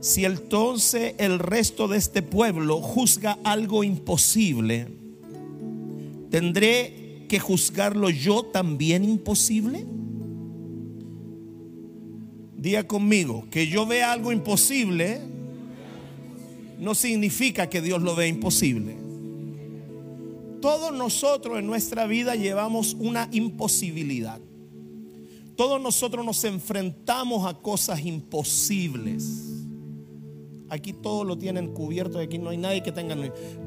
si entonces el resto de este pueblo juzga algo imposible, ¿tendré que juzgarlo yo también imposible? Diga conmigo, que yo vea algo imposible no significa que Dios lo vea imposible. Todos nosotros en nuestra vida llevamos una imposibilidad. Todos nosotros nos enfrentamos a cosas imposibles. Aquí todos lo tienen cubierto y aquí no hay nadie que tenga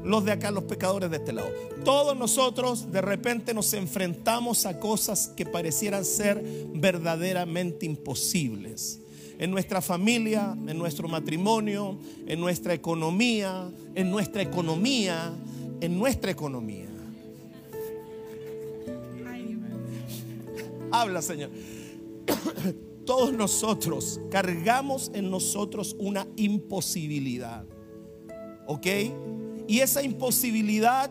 los de acá, los pecadores de este lado. Todos nosotros de repente nos enfrentamos a cosas que parecieran ser verdaderamente imposibles. En nuestra familia, en nuestro matrimonio, en nuestra economía, en nuestra economía, en nuestra economía. Habla, Señor todos nosotros cargamos en nosotros una imposibilidad. ¿Ok? Y esa imposibilidad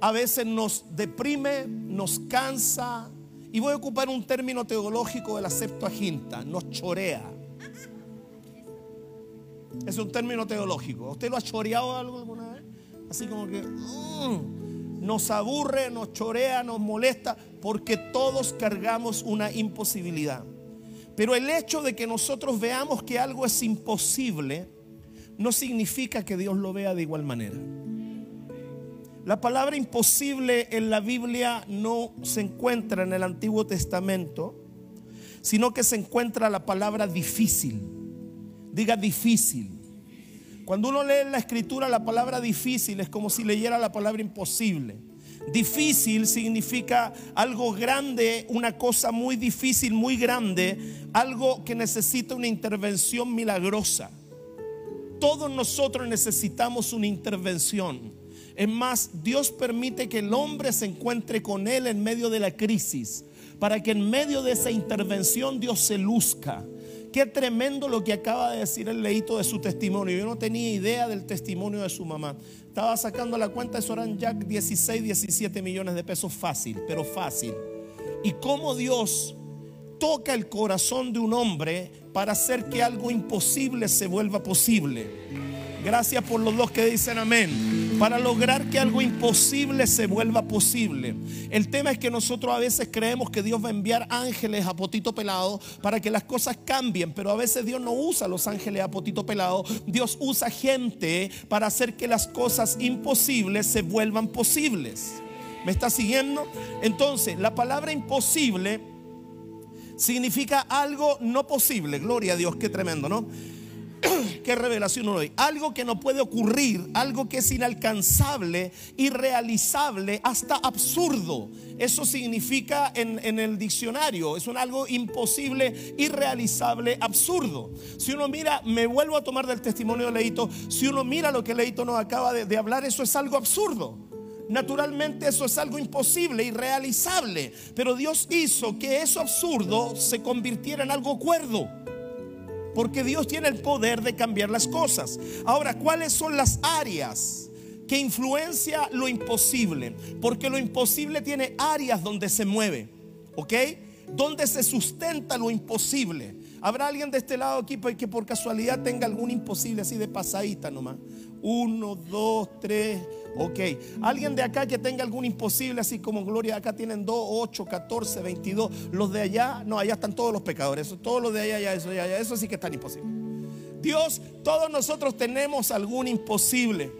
a veces nos deprime, nos cansa. Y voy a ocupar un término teológico de la Septuaginta, nos chorea. Es un término teológico. ¿Usted lo ha choreado algo alguna vez? Así como que mm, nos aburre, nos chorea, nos molesta, porque todos cargamos una imposibilidad. Pero el hecho de que nosotros veamos que algo es imposible no significa que Dios lo vea de igual manera. La palabra imposible en la Biblia no se encuentra en el Antiguo Testamento, sino que se encuentra la palabra difícil. Diga difícil. Cuando uno lee en la escritura la palabra difícil es como si leyera la palabra imposible. Difícil significa algo grande, una cosa muy difícil, muy grande, algo que necesita una intervención milagrosa. Todos nosotros necesitamos una intervención. Es más, Dios permite que el hombre se encuentre con Él en medio de la crisis, para que en medio de esa intervención Dios se luzca. Qué tremendo lo que acaba de decir el leíto de su testimonio. Yo no tenía idea del testimonio de su mamá. Estaba sacando la cuenta, eso eran ya 16, 17 millones de pesos fácil, pero fácil. Y cómo Dios toca el corazón de un hombre para hacer que algo imposible se vuelva posible. Gracias por los dos que dicen amén. Para lograr que algo imposible se vuelva posible. El tema es que nosotros a veces creemos que Dios va a enviar ángeles a potito pelado para que las cosas cambien, pero a veces Dios no usa los ángeles a potito pelado. Dios usa gente para hacer que las cosas imposibles se vuelvan posibles. ¿Me está siguiendo? Entonces, la palabra imposible significa algo no posible. Gloria a Dios, qué tremendo, ¿no? qué revelación hoy. Algo que no puede ocurrir, algo que es inalcanzable, irrealizable, hasta absurdo. Eso significa en, el diccionario, es un algo imposible, irrealizable, absurdo. Si uno mira, me vuelvo a tomar del testimonio de Leito, si uno mira lo que Leito nos acaba de, de hablar, eso es algo absurdo. Naturalmente eso es algo imposible, irrealizable, pero Dios hizo que eso absurdo se convirtiera en algo cuerdo. Porque Dios tiene el poder de cambiar las cosas. Ahora, ¿cuáles son las áreas que influencia lo imposible? Porque lo imposible tiene áreas donde se mueve. ¿Ok? Donde se sustenta lo imposible. ¿Habrá alguien de este lado aquí que por casualidad tenga algún imposible así de pasadita nomás? Uno, dos, tres. Ok. Alguien de acá que tenga algún imposible, así como Gloria, acá tienen 2, 8, 14, 22. Los de allá, no, allá están todos los pecadores. Todos los de allá, ya, eso, ya, eso sí que están imposible. Dios, todos nosotros tenemos algún imposible.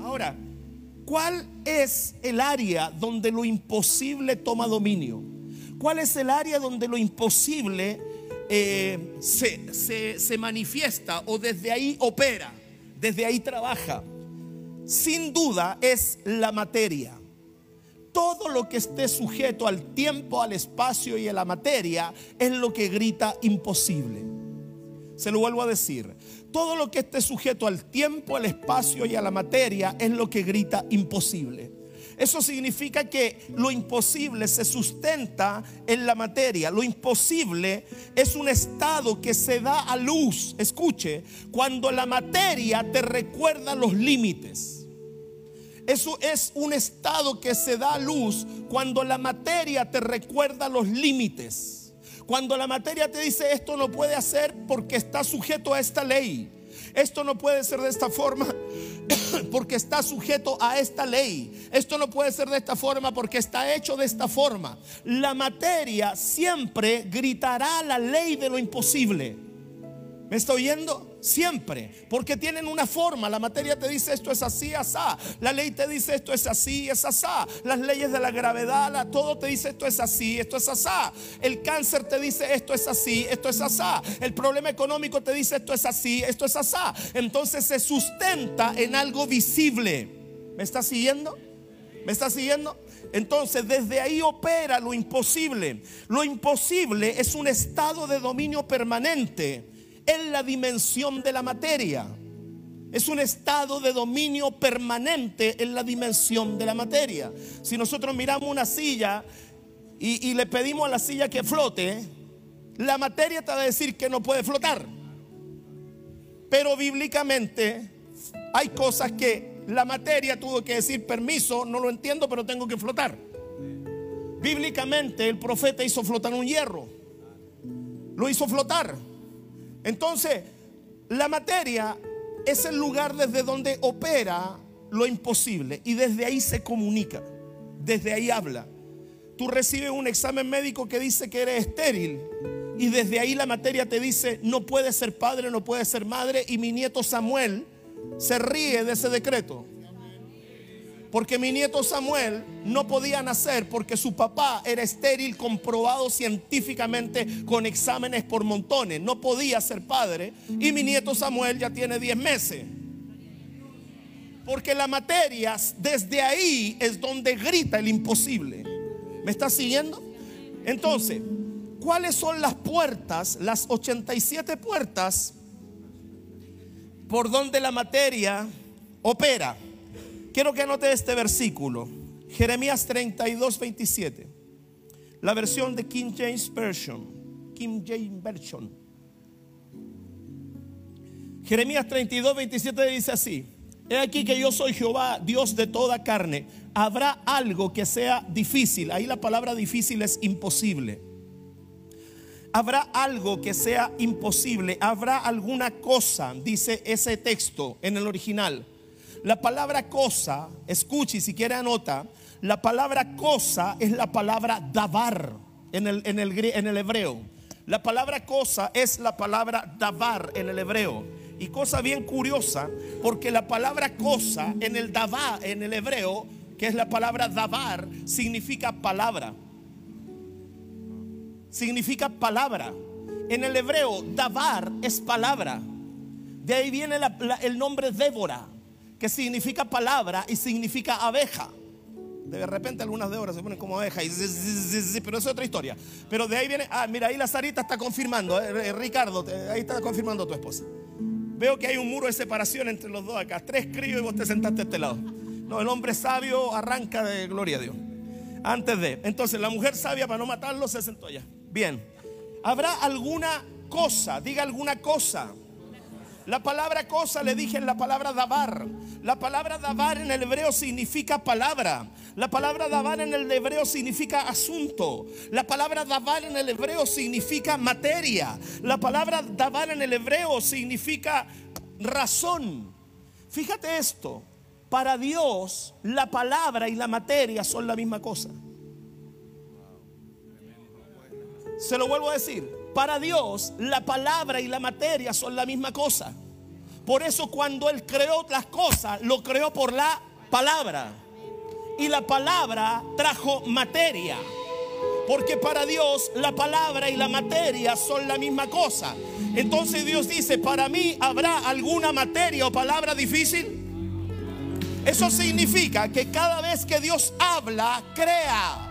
Ahora, ¿cuál es el área donde lo imposible toma dominio? ¿Cuál es el área donde lo imposible eh, se, se manifiesta o desde ahí opera? Desde ahí trabaja sin duda es la materia. Todo lo que esté sujeto al tiempo, al espacio y a la materia es lo que grita imposible. Se lo vuelvo a decir. Todo lo que esté sujeto al tiempo, al espacio y a la materia es lo que grita imposible. Eso significa que lo imposible se sustenta en la materia. Lo imposible es un estado que se da a luz, escuche, cuando la materia te recuerda los límites. Eso es un estado que se da a luz cuando la materia te recuerda los límites. Cuando la materia te dice esto no puede hacer porque está sujeto a esta ley. Esto no puede ser de esta forma porque está sujeto a esta ley. Esto no puede ser de esta forma porque está hecho de esta forma. La materia siempre gritará la ley de lo imposible. ¿Me está oyendo? Siempre, porque tienen una forma. La materia te dice esto es así, asá. La ley te dice esto es así, es asá. Las leyes de la gravedad, todo te dice esto es así, esto es asá. El cáncer te dice esto es así, esto es asá. El problema económico te dice esto es así, esto es asá. Entonces se sustenta en algo visible. ¿Me está siguiendo? ¿Me está siguiendo? Entonces desde ahí opera lo imposible. Lo imposible es un estado de dominio permanente en la dimensión de la materia. Es un estado de dominio permanente en la dimensión de la materia. Si nosotros miramos una silla y, le pedimos a la silla que flote, la materia te va a decir que no puede flotar. Pero bíblicamente hay cosas que la materia tuvo que decir permiso, no lo entiendo, pero tengo que flotar. Bíblicamente el profeta hizo flotar un hierro. Lo hizo flotar. Entonces, la materia es el lugar desde donde opera lo imposible y desde ahí se comunica, desde ahí habla. Tú recibes un examen médico que dice que eres estéril y desde ahí la materia te dice no puedes ser padre, no puedes ser madre y mi nieto Samuel se ríe de ese decreto. Porque mi nieto Samuel no podía nacer porque su papá era estéril, comprobado científicamente con exámenes por montones. No podía ser padre. Y mi nieto Samuel ya tiene 10 meses. Porque la materia, desde ahí es donde grita el imposible. ¿Me está siguiendo? Entonces, ¿cuáles son las puertas, las 87 puertas por donde la materia opera? Quiero que anote este versículo. Jeremías 32, 27. La versión de King James Version. King James Version. Jeremías 32, 27 dice así. He aquí que yo soy Jehová, Dios de toda carne. Habrá algo que sea difícil. Ahí la palabra difícil es imposible. Habrá algo que sea imposible. Habrá alguna cosa, dice ese texto en el original la palabra cosa, escuche y si quiere anota, la palabra cosa es la palabra davar en el, en el, en el hebreo. La palabra cosa es la palabra davar en el hebreo. Y cosa bien curiosa, porque la palabra cosa en el davar, en el hebreo, que es la palabra davar, significa palabra. Significa palabra. En el hebreo, davar es palabra. De ahí viene el nombre Débora que significa palabra y significa abeja. De repente algunas de horas se ponen como abeja, y, pero es otra historia. Pero de ahí viene, ah, mira, ahí la Sarita está confirmando, eh, eh, Ricardo, ahí está confirmando tu esposa. Veo que hay un muro de separación entre los dos acá, tres críos y vos te sentaste a este lado. No, el hombre sabio arranca de gloria a Dios. Antes de, entonces la mujer sabia para no matarlo se sentó allá. Bien, ¿habrá alguna cosa, diga alguna cosa la palabra cosa le dije en la palabra dabar. La palabra dabar en el hebreo significa palabra. La palabra dabar en el hebreo significa asunto. La palabra dabar en el hebreo significa materia. La palabra dabar en el hebreo significa razón. Fíjate esto. Para Dios la palabra y la materia son la misma cosa. Se lo vuelvo a decir. Para Dios la palabra y la materia son la misma cosa. Por eso cuando Él creó las cosas, lo creó por la palabra. Y la palabra trajo materia. Porque para Dios la palabra y la materia son la misma cosa. Entonces Dios dice, para mí habrá alguna materia o palabra difícil. Eso significa que cada vez que Dios habla, crea.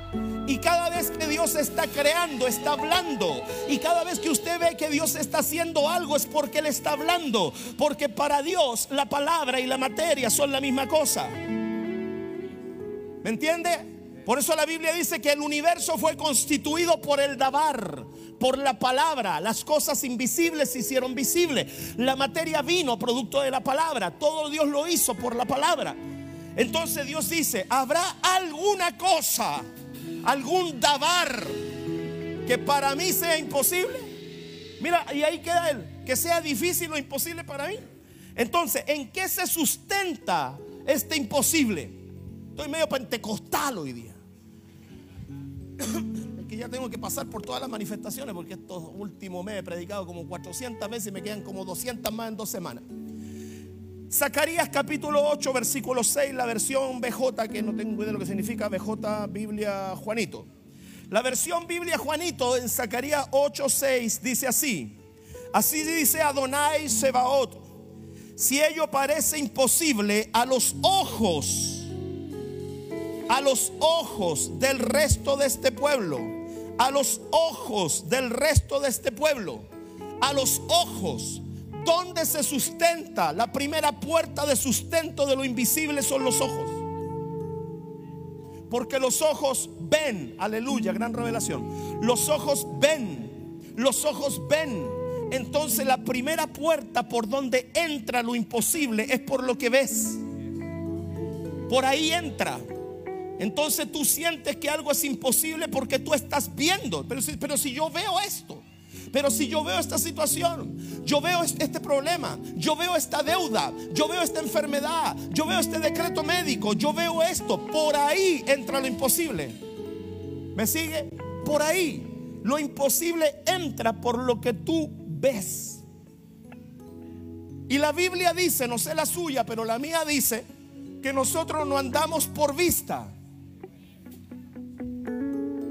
Y cada vez que Dios está creando, está hablando. Y cada vez que usted ve que Dios está haciendo algo es porque Él está hablando. Porque para Dios la palabra y la materia son la misma cosa. ¿Me entiende? Por eso la Biblia dice que el universo fue constituido por el Dabar, por la palabra. Las cosas invisibles se hicieron visibles. La materia vino producto de la palabra. Todo Dios lo hizo por la palabra. Entonces Dios dice, ¿habrá alguna cosa, algún Dabar que para mí sea imposible? Mira, y ahí queda él, que sea difícil o imposible para mí. Entonces, ¿en qué se sustenta este imposible? Estoy medio pentecostal hoy día. Es que ya tengo que pasar por todas las manifestaciones porque estos últimos meses he predicado como 400 veces y me quedan como 200 más en dos semanas. Zacarías capítulo 8, versículo 6, la versión BJ, que no tengo idea de lo que significa BJ, Biblia Juanito. La versión Biblia Juanito en Zacarías 8, 6 dice así. Así dice Adonai Sebaot. Si ello parece imposible a los ojos a los ojos del resto de este pueblo, a los ojos del resto de este pueblo, a los ojos donde se sustenta la primera puerta de sustento de lo invisible son los ojos. Porque los ojos ven, aleluya, gran revelación. Los ojos ven, los ojos ven. Entonces la primera puerta por donde entra lo imposible es por lo que ves. Por ahí entra. Entonces tú sientes que algo es imposible porque tú estás viendo. Pero si, pero si yo veo esto, pero si yo veo esta situación, yo veo este problema, yo veo esta deuda, yo veo esta enfermedad, yo veo este decreto médico, yo veo esto, por ahí entra lo imposible. ¿Me sigue? Por ahí. Lo imposible entra por lo que tú ves. Y la Biblia dice, no sé la suya, pero la mía dice, que nosotros no andamos por vista,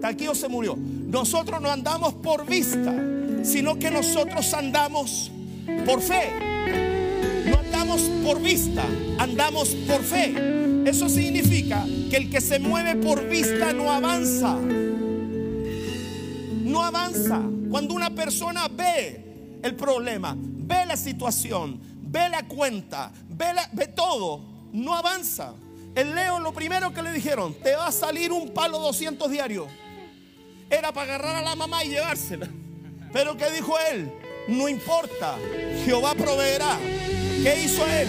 Aquí o se murió. Nosotros no andamos por vista, sino que nosotros andamos por fe. No andamos por vista, andamos por fe. Eso significa que el que se mueve por vista no avanza. No avanza. Cuando una persona ve el problema, ve la situación, ve la cuenta, ve, ve todo, no avanza. El Leo lo primero que le dijeron, te va a salir un palo 200 diarios era para agarrar a la mamá y llevársela. Pero ¿qué dijo él? No importa, Jehová proveerá. ¿Qué hizo él?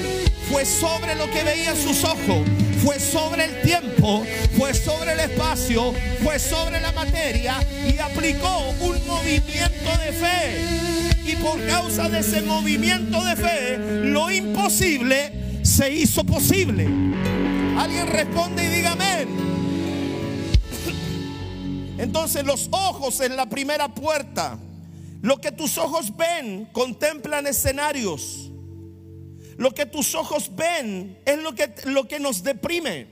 Fue sobre lo que veía sus ojos, fue sobre el tiempo, fue sobre el espacio, fue sobre la materia y aplicó un movimiento de fe. Y por causa de ese movimiento de fe, lo imposible se hizo posible. Alguien responde y diga amén. Entonces los ojos en la primera puerta, lo que tus ojos ven, contemplan escenarios. Lo que tus ojos ven es lo que, lo que nos deprime.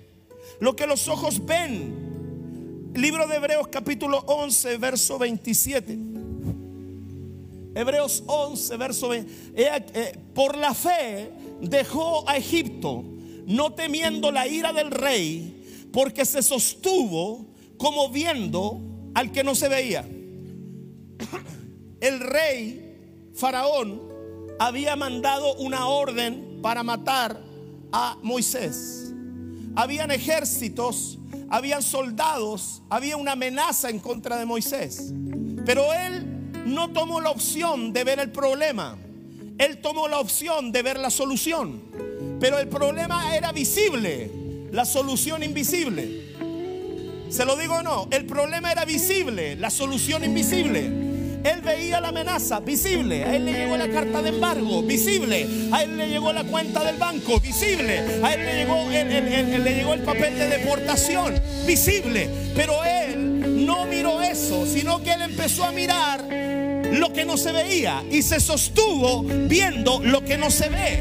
Lo que los ojos ven. Libro de Hebreos capítulo 11, verso 27. Hebreos 11, verso 20. Eh, por la fe dejó a Egipto, no temiendo la ira del rey, porque se sostuvo como viendo al que no se veía. El rey Faraón había mandado una orden para matar a Moisés. Habían ejércitos, habían soldados, había una amenaza en contra de Moisés. Pero él no tomó la opción de ver el problema. Él tomó la opción de ver la solución. Pero el problema era visible, la solución invisible. ¿Se lo digo o no? El problema era visible, la solución invisible. Él veía la amenaza, visible. A él le llegó la carta de embargo, visible. A él le llegó la cuenta del banco, visible. A él le llegó, le llegó el papel de deportación, visible. Pero él no miró eso, sino que él empezó a mirar lo que no se veía y se sostuvo viendo lo que no se ve.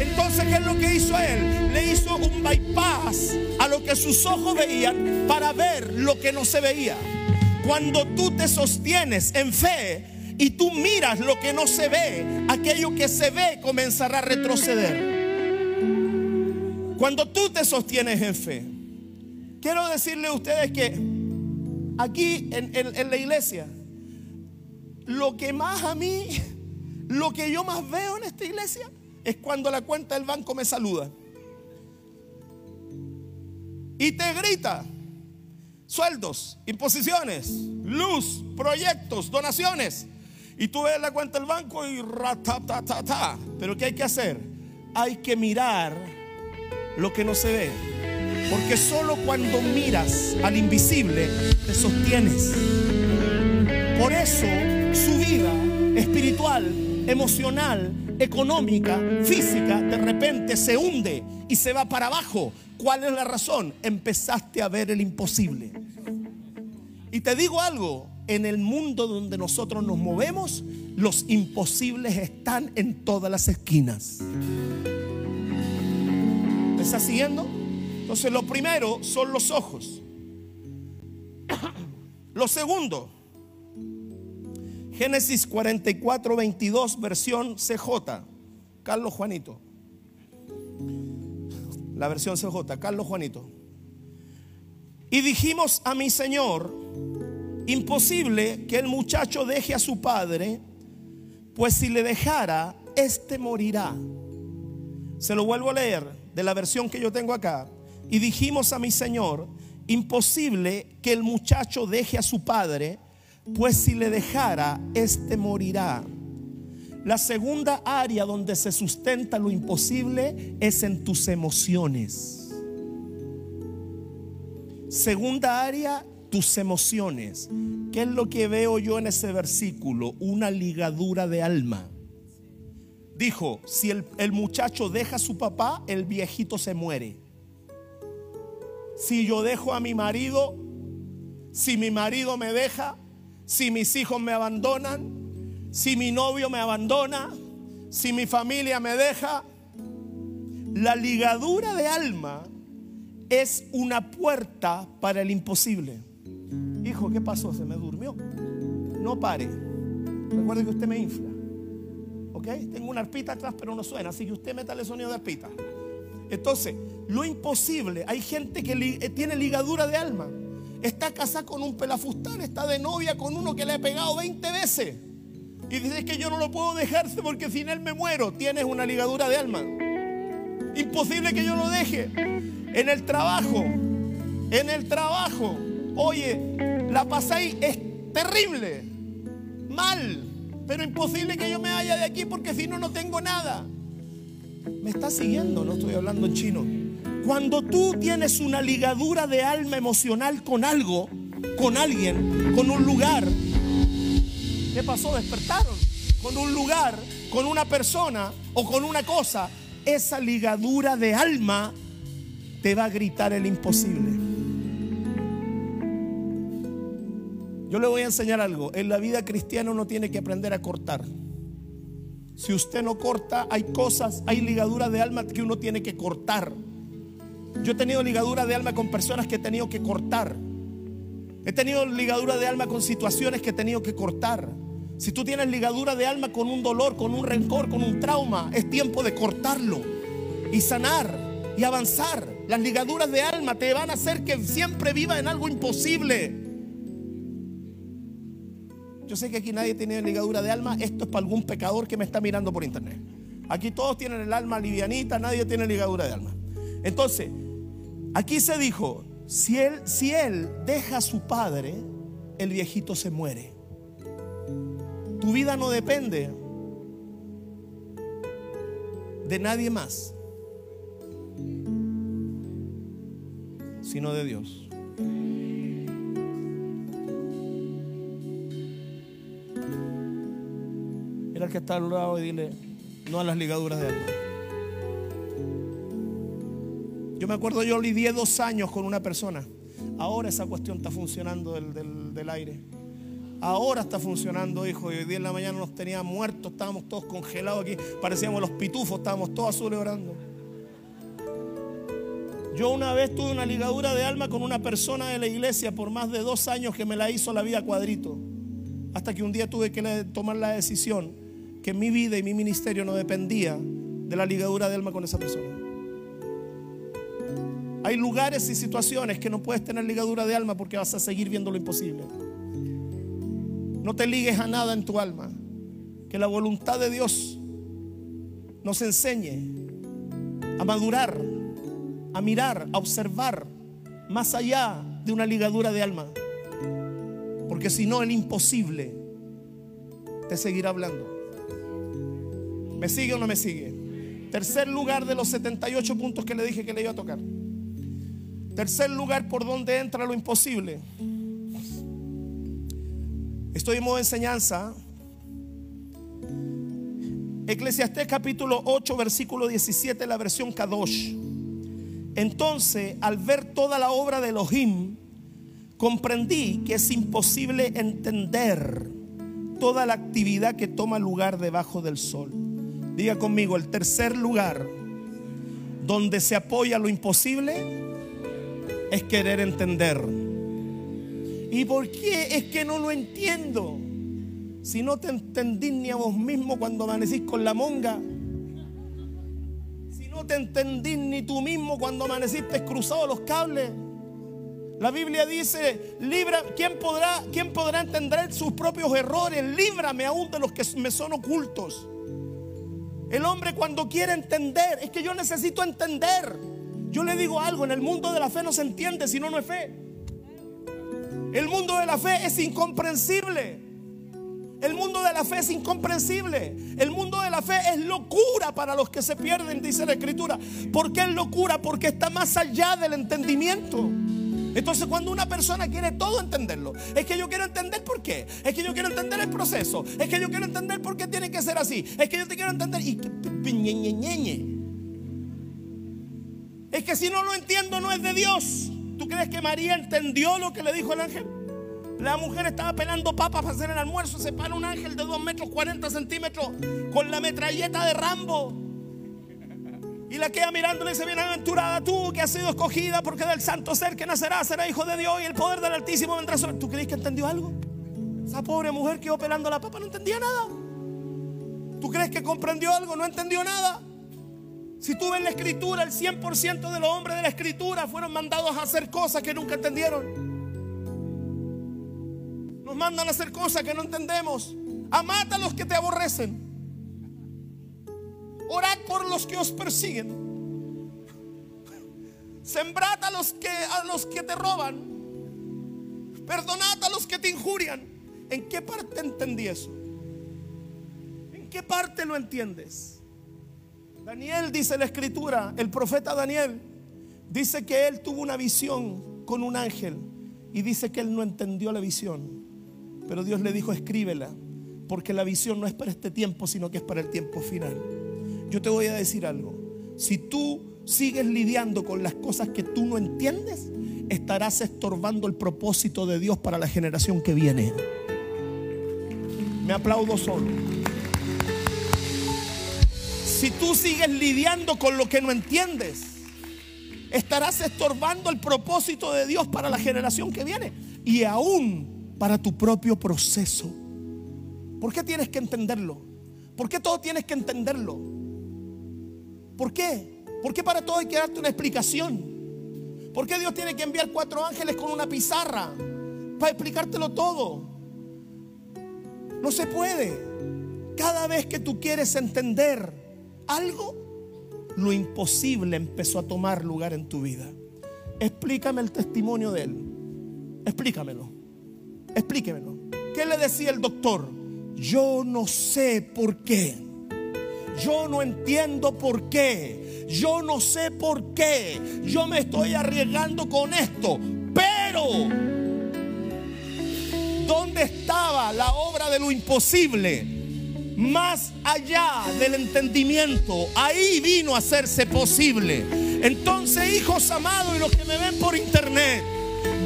Entonces, ¿qué es lo que hizo él? Le hizo un bypass a lo que sus ojos veían para ver lo que no se veía. Cuando tú te sostienes en fe y tú miras lo que no se ve, aquello que se ve comenzará a retroceder. Cuando tú te sostienes en fe, quiero decirle a ustedes que aquí en, en la iglesia, lo que más a mí, lo que yo más veo en esta iglesia es cuando la cuenta del banco me saluda. Y te grita sueldos, imposiciones, luz, proyectos, donaciones. Y tú ves la cuenta del banco y ta Pero ¿qué hay que hacer? Hay que mirar lo que no se ve. Porque solo cuando miras al invisible te sostienes. Por eso su vida espiritual, emocional, económica, física, de repente se hunde y se va para abajo. ¿Cuál es la razón? Empezaste a ver el imposible. Y te digo algo, en el mundo donde nosotros nos movemos, los imposibles están en todas las esquinas. ¿Me estás siguiendo? Entonces lo primero son los ojos. Lo segundo, Génesis 44, 22, versión CJ. Carlos Juanito. La versión CJ, Carlos Juanito. Y dijimos a mi Señor, imposible que el muchacho deje a su padre, pues si le dejara, éste morirá. Se lo vuelvo a leer de la versión que yo tengo acá. Y dijimos a mi Señor, imposible que el muchacho deje a su padre, pues si le dejara, éste morirá. La segunda área donde se sustenta lo imposible es en tus emociones. Segunda área, tus emociones. ¿Qué es lo que veo yo en ese versículo? Una ligadura de alma. Dijo, si el, muchacho deja a su papá, el viejito se muere. Si yo dejo a mi marido, si mi marido me deja, si mis hijos me abandonan, si mi novio me abandona, si mi familia me deja, la ligadura de alma es una puerta para el imposible. Hijo, ¿qué pasó? Se me durmió. No pare. Recuerde que usted me infla. ¿Ok? Tengo una arpita atrás, pero no suena. Así que usted el sonido de arpita. Entonces, lo imposible. Hay gente que eh, tiene ligadura de alma. Está casada con un pelafustán. Está de novia con uno que le ha pegado 20 veces. Y dice que yo no lo puedo dejarse porque sin él me muero. Tienes una ligadura de alma. Imposible que yo lo deje. En el trabajo, en el trabajo, oye, la pasáis es terrible, mal, pero imposible que yo me vaya de aquí porque si no, no tengo nada. Me está siguiendo, no estoy hablando en chino. Cuando tú tienes una ligadura de alma emocional con algo, con alguien, con un lugar, ¿qué pasó? Despertaron. Con un lugar, con una persona o con una cosa, esa ligadura de alma te va a gritar el imposible. Yo le voy a enseñar algo. En la vida cristiana uno tiene que aprender a cortar. Si usted no corta, hay cosas, hay ligaduras de alma que uno tiene que cortar. Yo he tenido ligadura de alma con personas que he tenido que cortar. He tenido ligadura de alma con situaciones que he tenido que cortar. Si tú tienes ligadura de alma con un dolor, con un rencor, con un trauma, es tiempo de cortarlo y sanar y avanzar. Las ligaduras de alma te van a hacer que siempre viva en algo imposible. Yo sé que aquí nadie tiene ligadura de alma. Esto es para algún pecador que me está mirando por internet. Aquí todos tienen el alma livianita, nadie tiene ligadura de alma. Entonces, aquí se dijo, si él, si él deja a su padre, el viejito se muere. Tu vida no depende de nadie más. sino de Dios. Mira el que está al lado y dile, no a las ligaduras de alma. Yo me acuerdo, yo lidié dos años con una persona. Ahora esa cuestión está funcionando del, del, aire. Ahora está funcionando, hijo. Y hoy día en la mañana nos tenía muertos, estábamos todos congelados aquí. Parecíamos los pitufos, estábamos todos azules orando. Yo una vez tuve una ligadura de alma con una persona de la iglesia por más de dos años que me la hizo la vida cuadrito. Hasta que un día tuve que tomar la decisión que mi vida y mi ministerio no dependía de la ligadura de alma con esa persona. Hay lugares y situaciones que no puedes tener ligadura de alma porque vas a seguir viendo lo imposible. No te ligues a nada en tu alma. Que la voluntad de Dios nos enseñe a madurar, a mirar, a observar más allá de una ligadura de alma. Porque si no, el imposible te seguirá hablando. ¿Me sigue o no me sigue? Tercer lugar de los 78 puntos que le dije que le iba a tocar. Tercer lugar por donde entra lo imposible. Estoy en modo enseñanza. Eclesiastés capítulo 8, versículo 17, la versión Kadosh. Entonces, al ver toda la obra de Elohim, comprendí que es imposible entender toda la actividad que toma lugar debajo del sol. Diga conmigo, el tercer lugar donde se apoya lo imposible es querer entender. ¿Y por qué es que no lo entiendo? Si no te entendís ni a vos mismo cuando amanecís con la monga. Si no te entendís ni tú mismo cuando amaneciste cruzado los cables. La Biblia dice, libra, ¿quién podrá, ¿quién podrá entender sus propios errores? Líbrame aún de los que me son ocultos. El hombre cuando quiere entender, es que yo necesito entender. Yo le digo algo, en el mundo de la fe no se entiende, si no, no es fe. El mundo de la fe es incomprensible. El mundo de la fe es incomprensible. El mundo de la fe es locura para los que se pierden, dice la escritura. ¿Por qué es locura? Porque está más allá del entendimiento. Entonces cuando una persona quiere todo entenderlo, es que yo quiero entender por qué, es que yo quiero entender el proceso, es que yo quiero entender por qué tiene que ser así, es que yo te quiero entender y es que si no lo entiendo no es de Dios. ¿Tú crees que María entendió lo que le dijo el ángel? La mujer estaba pelando papas para hacer el almuerzo. Se para un ángel de 2 metros 40 centímetros con la metralleta de Rambo. Y la queda mirando y le dice, bienaventurada tú que has sido escogida porque del santo ser que nacerá será hijo de Dios y el poder del Altísimo vendrá sobre. ¿Tú crees que entendió algo? Esa pobre mujer que iba pelando la papa no entendía nada. ¿Tú crees que comprendió algo? No entendió nada. Si tú ves la escritura, el 100% de los hombres de la escritura fueron mandados a hacer cosas que nunca entendieron mandan a hacer cosas que no entendemos. Amad a los que te aborrecen. Orad por los que os persiguen. Sembrad a los que a los que te roban. Perdonad a los que te injurian. ¿En qué parte entendí eso? ¿En qué parte lo entiendes? Daniel dice la escritura, el profeta Daniel dice que él tuvo una visión con un ángel y dice que él no entendió la visión. Pero Dios le dijo, escríbela, porque la visión no es para este tiempo, sino que es para el tiempo final. Yo te voy a decir algo. Si tú sigues lidiando con las cosas que tú no entiendes, estarás estorbando el propósito de Dios para la generación que viene. Me aplaudo solo. Si tú sigues lidiando con lo que no entiendes, estarás estorbando el propósito de Dios para la generación que viene. Y aún para tu propio proceso. ¿Por qué tienes que entenderlo? ¿Por qué todo tienes que entenderlo? ¿Por qué? ¿Por qué para todo hay que darte una explicación? ¿Por qué Dios tiene que enviar cuatro ángeles con una pizarra para explicártelo todo? No se puede. Cada vez que tú quieres entender algo, lo imposible empezó a tomar lugar en tu vida. Explícame el testimonio de él. Explícamelo. Explíquemelo. ¿Qué le decía el doctor? Yo no sé por qué. Yo no entiendo por qué. Yo no sé por qué. Yo me estoy arriesgando con esto. Pero, ¿dónde estaba la obra de lo imposible? Más allá del entendimiento. Ahí vino a hacerse posible. Entonces, hijos amados y los que me ven por internet.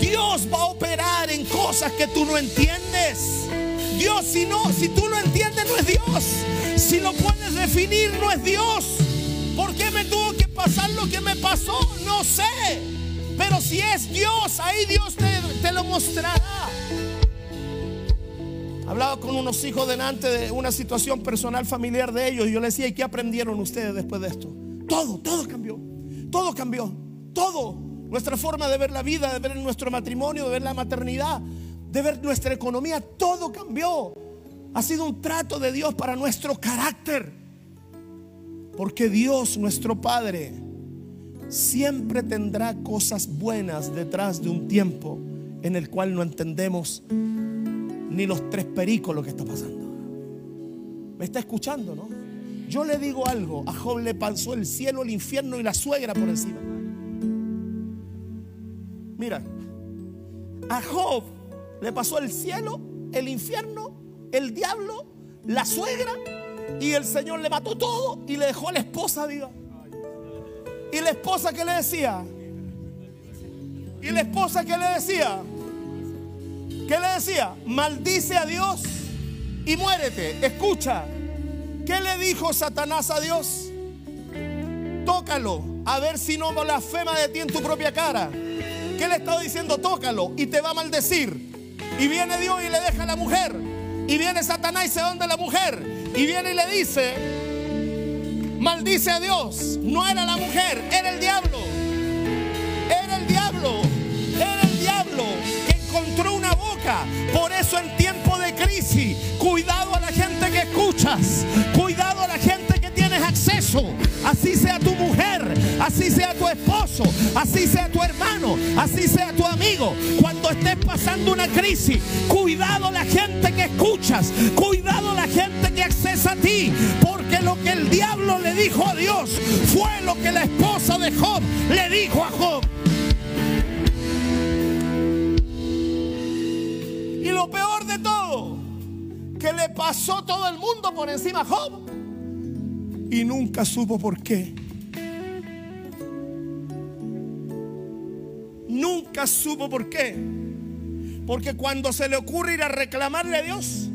Dios va a operar en cosas que tú no entiendes. Dios, si no, si tú no entiendes, no es Dios. Si lo puedes definir, no es Dios. ¿Por qué me tuvo que pasar lo que me pasó? No sé. Pero si es Dios, ahí Dios te lo mostrará. Hablaba con unos hijos delante de una situación personal familiar de ellos y yo les decía, ¿y qué aprendieron ustedes después de esto? Todo, todo cambió. Todo cambió. Todo. nuestra forma de ver la vida, de ver nuestro matrimonio, de ver la maternidad, de ver nuestra economía, todo cambió. Ha sido un trato de Dios para nuestro carácter. Porque Dios, nuestro Padre, siempre tendrá cosas buenas detrás de un tiempo en el cual no entendemos ni los tres pericos lo que está pasando. ¿Me está escuchando, no? Yo le digo algo, a Job le pasó el cielo, el infierno y la suegra por encima. Mira, a Job le pasó el cielo, el infierno, el diablo, la suegra y el Señor le mató todo y le dejó a la esposa viva. Y la esposa que le decía, y la esposa que le decía, ¿qué le decía? Maldice a Dios y muérete. Escucha, ¿qué le dijo Satanás a Dios? Tócalo, a ver si no blasfema de ti en tu propia cara. ¿Qué le estaba diciendo? Tócalo y te va a maldecir. Y viene Dios y le deja a la mujer. Y viene Satanás y se donde la mujer. Y viene y le dice, maldice a Dios. No era la mujer, era el diablo. Por eso en tiempo de crisis, cuidado a la gente que escuchas. Cuidado a la gente que tienes acceso. Así sea tu mujer, así sea tu esposo, así sea tu hermano, así sea tu amigo. Cuando estés pasando una crisis, cuidado a la gente que escuchas. Cuidado a la gente que accesa a ti. Porque lo que el diablo le dijo a Dios fue lo que la esposa de Job le dijo a Job. Lo peor de todo, que le pasó todo el mundo por encima a Job. Y nunca supo por qué. Nunca supo por qué. Porque cuando se le ocurre ir a reclamarle a Dios,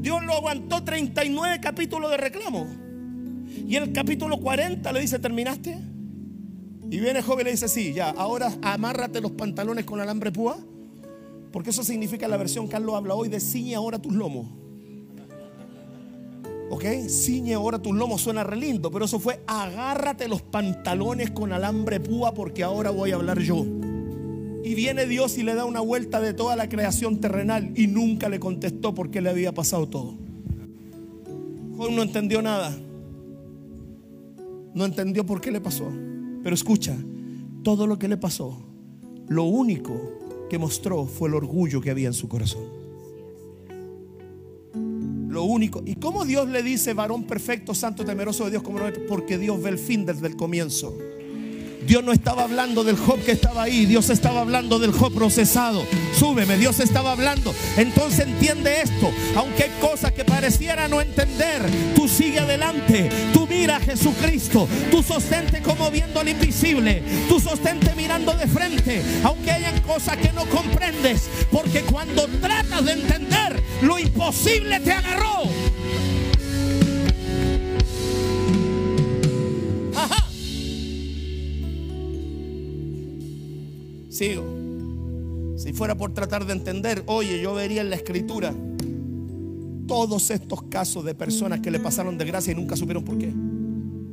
Dios lo aguantó 39 capítulos de reclamo. Y el capítulo 40 le dice, ¿terminaste? Y viene joven y le dice, sí, ya, ahora amárrate los pantalones con alambre púa. Porque eso significa la versión Carlos habla hoy de ciñe ahora tus lomos. ¿Ok? Ciñe ahora tus lomos suena re lindo, pero eso fue agárrate los pantalones con alambre púa porque ahora voy a hablar yo. Y viene Dios y le da una vuelta de toda la creación terrenal y nunca le contestó por qué le había pasado todo. Job no entendió nada. No entendió por qué le pasó. Pero escucha, todo lo que le pasó, lo único que mostró fue el orgullo que había en su corazón. Lo único. ¿Y cómo Dios le dice varón perfecto, santo, temeroso de Dios? Como no es? Porque Dios ve el fin desde el comienzo. Dios no estaba hablando del Job que estaba ahí, Dios estaba hablando del Job procesado. Súbeme, Dios estaba hablando. Entonces entiende esto, aunque hay cosas que pareciera no entender, tú sigue adelante, tú mira a Jesucristo, tú sostente como viendo al invisible, tú sostente mirando de frente, aunque hayan cosas que no comprendes, porque cuando tratas de entender, lo imposible te agarró. Ajá. Sigo. Si fuera por tratar de entender, oye, yo vería en la escritura todos estos casos de personas que le pasaron desgracia y nunca supieron por qué.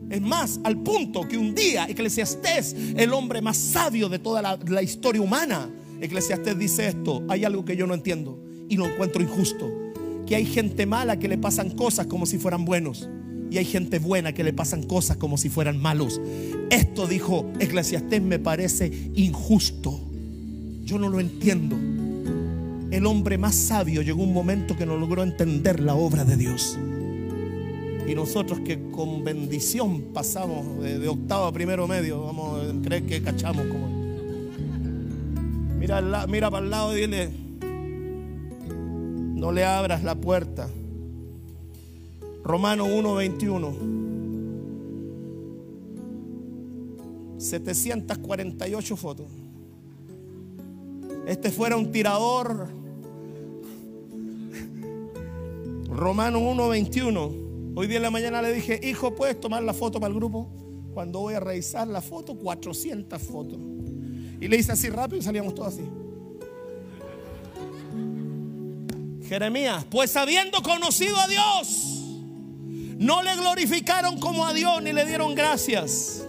Es más, al punto que un día Eclesiastés, el hombre más sabio de toda la, historia humana, Eclesiastés dice esto, hay algo que yo no entiendo y lo encuentro injusto, que hay gente mala que le pasan cosas como si fueran buenos y hay gente buena que le pasan cosas como si fueran malos. Esto dijo Eclesiastés me parece injusto. Yo no lo entiendo. El hombre más sabio llegó un momento que no logró entender la obra de Dios. Y nosotros que con bendición pasamos de, octavo a primero medio, vamos a creer que cachamos como. Mira, mira para el lado y dile, no le abras la puerta. Romano 1:21. 748 fotos. Este fuera un tirador. Romano 1:21. Hoy día en la mañana le dije, hijo, ¿puedes tomar la foto para el grupo? Cuando voy a revisar la foto, 400 fotos. Y le hice así rápido y salíamos todos así. Jeremías, pues habiendo conocido a Dios, no le glorificaron como a Dios ni le dieron gracias,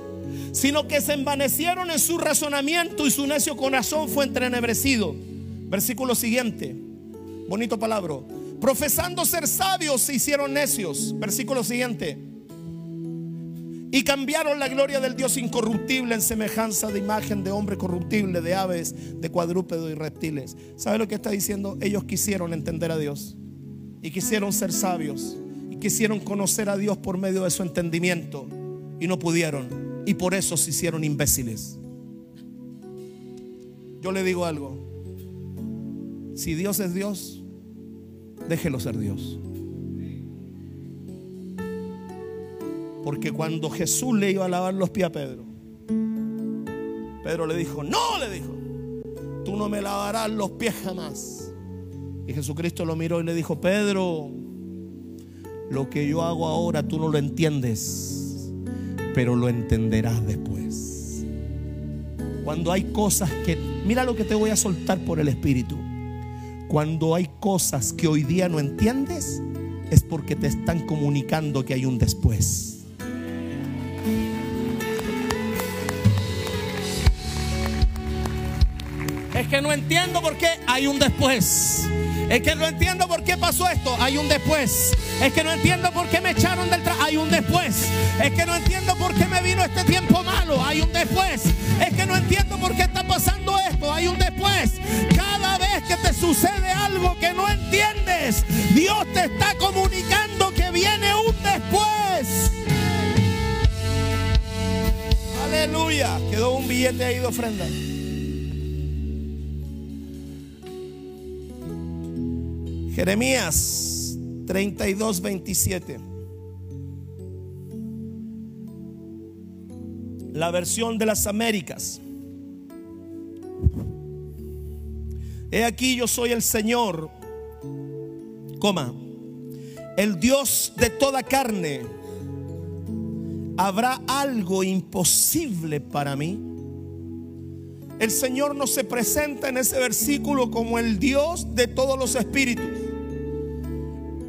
sino que se envanecieron en su razonamiento y su necio corazón fue entrenebrecido. Versículo siguiente, bonito palabra. Profesando ser sabios se hicieron necios. Versículo siguiente. Y cambiaron la gloria del Dios incorruptible en semejanza de imagen de hombre corruptible, de aves, de cuadrúpedos y reptiles. ¿Sabe lo que está diciendo? Ellos quisieron entender a Dios y quisieron ser sabios y quisieron conocer a Dios por medio de su entendimiento y no pudieron y por eso se hicieron imbéciles. Yo le digo algo. Si Dios es Dios, déjelo ser Dios. Porque cuando Jesús le iba a lavar los pies a Pedro, Pedro le dijo, no, le dijo, tú no me lavarás los pies jamás. Y Jesucristo lo miró y le dijo, Pedro, lo que yo hago ahora tú no lo entiendes, pero lo entenderás después. Cuando hay cosas que, mira lo que te voy a soltar por el Espíritu. Cuando hay cosas que hoy día no entiendes, es porque te están comunicando que hay un después. Es que no entiendo por qué hay un después. Es que no entiendo por qué pasó esto. Hay un después. Es que no entiendo por qué me echaron del trabajo. Hay un después. Es que no entiendo por qué me vino este tiempo malo. Hay un después. Es que no entiendo por qué está pasando esto. Hay un después. Cada vez que te sucede algo que no entiendes, Dios te está comunicando que viene un después. Aleluya. Quedó un billete ahí de ofrenda. Jeremías 32, 27. La versión de las Américas. He aquí yo soy el Señor, coma, el Dios de toda carne. ¿Habrá algo imposible para mí? El Señor no se presenta en ese versículo como el Dios de todos los espíritus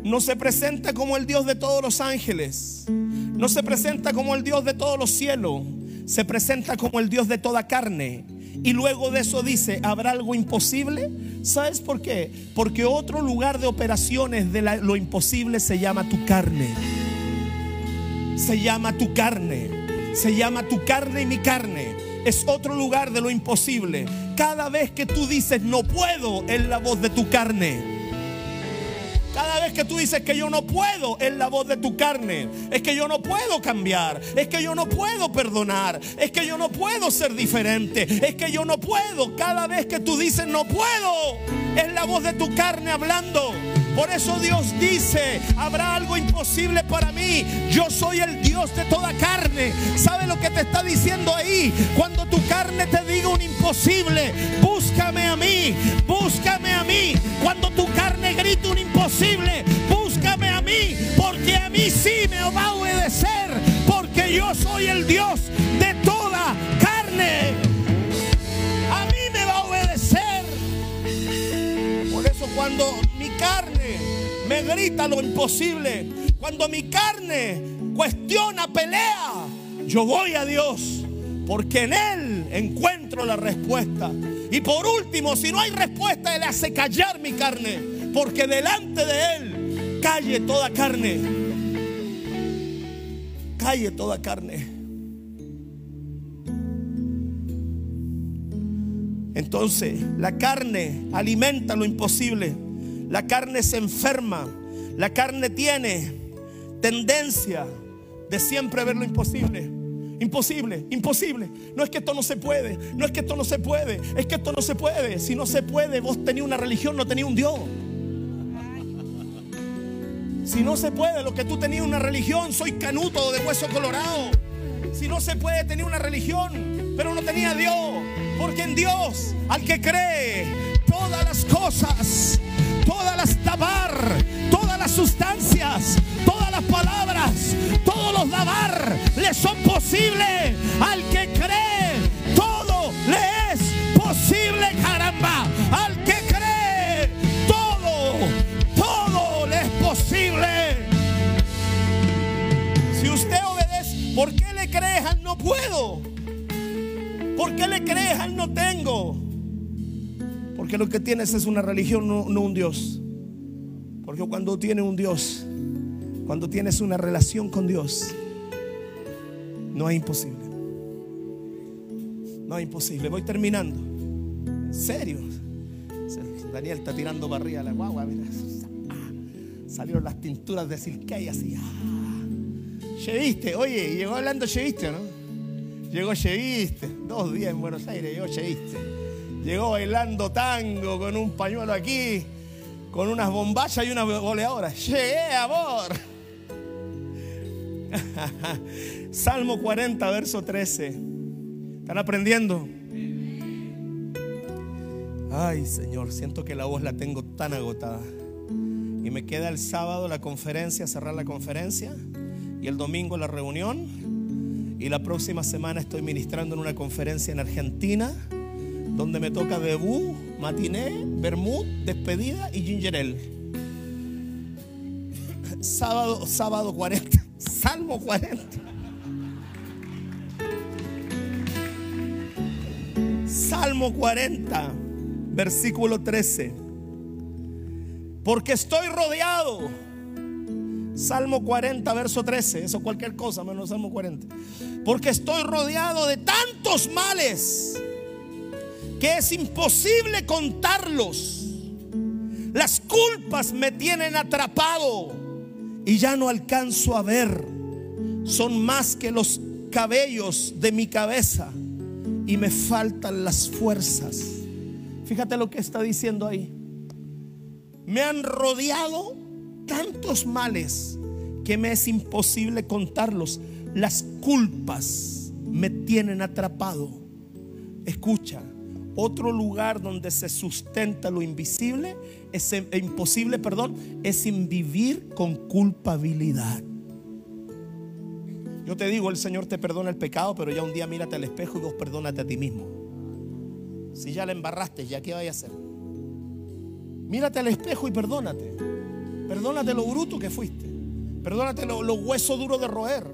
no se presenta como el Dios de todos los ángeles, no se presenta como el Dios de todos los cielos, se presenta como el Dios de toda carne. Y luego de eso dice, ¿habrá algo imposible? ¿Sabes por qué? Porque otro lugar de operaciones de lo imposible se llama tu carne. Se llama tu carne. Se llama tu carne y mi carne. Es otro lugar de lo imposible. Cada vez que tú dices no puedo, es la voz de tu carne. Cada vez que tú dices que yo no puedo, es la voz de tu carne. Es que yo no puedo cambiar. Es que yo no puedo perdonar. Es que yo no puedo ser diferente. Es que yo no puedo. Cada vez que tú dices no puedo, es la voz de tu carne hablando. Por eso Dios dice, habrá algo imposible para mí. Yo soy el Dios de toda carne. ¿Sabe lo que te está diciendo ahí? Cuando tu carne te diga un imposible, búscame a mí, búscame a mí. Cuando tu carne grita un imposible, búscame a mí, porque a mí sí me va a obedecer, porque yo soy el Dios de toda carne. A mí me va a obedecer. Por eso cuando mi carne me grita lo imposible, cuando mi carne cuestiona, pelea, yo voy a Dios, porque en Él encuentro la respuesta. Y por último, si no hay respuesta, Él hace callar mi carne, porque delante de Él calle toda carne. Calle toda carne. Entonces, la carne alimenta lo imposible. La carne se enferma. La carne tiene tendencia de siempre ver lo imposible. Imposible, imposible. No es que esto no se puede, no es que esto no se puede, es que esto no se puede. Si no se puede, vos tenías una religión, no tenías un Dios. Si no se puede, lo que tú tenías una religión, soy canuto de hueso colorado. Si no se puede, tener una religión, pero no tenía Dios. Porque en Dios, al que cree, todas las cosas todas las tabar, todas las sustancias, todas las palabras, todos los dabar le son posibles al que cree. ¿Por qué le cree crees al no puedo? ¿Por qué le crees al no tengo? Porque lo que tienes es una religión, no, un Dios. Porque cuando tienes un Dios, cuando tienes una relación con Dios, no es imposible. No es imposible. Voy terminando. En serio. Daniel está tirando para arriba la guagua. Mira. Salieron las tinturas de Silkei así. Ah. Cheviste, oye, llegó hablando Cheviste, ¿no? Llegó Cheviste, dos días en Buenos Aires, llegó Cheviste. Llegó bailando tango con un pañuelo aquí, con unas bombayas y una goleadora. Llegué, amor. Salmo 40, verso 13. ¿Están aprendiendo? Ay, Señor, siento que la voz la tengo tan agotada. Y me queda el sábado la conferencia, cerrar la conferencia. Y el domingo la reunión. Y la próxima semana estoy ministrando en una conferencia en Argentina. Donde me toca debut, matiné, bermud, despedida y ginger ale. Sábado, sábado 40. Salmo 40. Salmo 40, versículo 13. Porque estoy rodeado. Salmo 40, verso 13. Eso cualquier cosa, menos Salmo 40. Porque estoy rodeado de tantos males que es imposible contarlos. Las culpas me tienen atrapado y ya no alcanzo a ver. Son más que los cabellos de mi cabeza y me faltan las fuerzas. Fíjate lo que está diciendo ahí. Me han rodeado tantos males que me es imposible contarlos. Las culpas me tienen atrapado. Escucha, otro lugar donde se sustenta lo invisible, es e imposible, perdón, es sin vivir con culpabilidad. Yo te digo, el Señor te perdona el pecado, pero ya un día mírate al espejo y vos perdónate a ti mismo. Si ya le embarraste, ¿ya qué vaya a hacer? Mírate al espejo y perdónate. Perdónate lo bruto que fuiste. Perdónate lo, lo hueso duro de roer.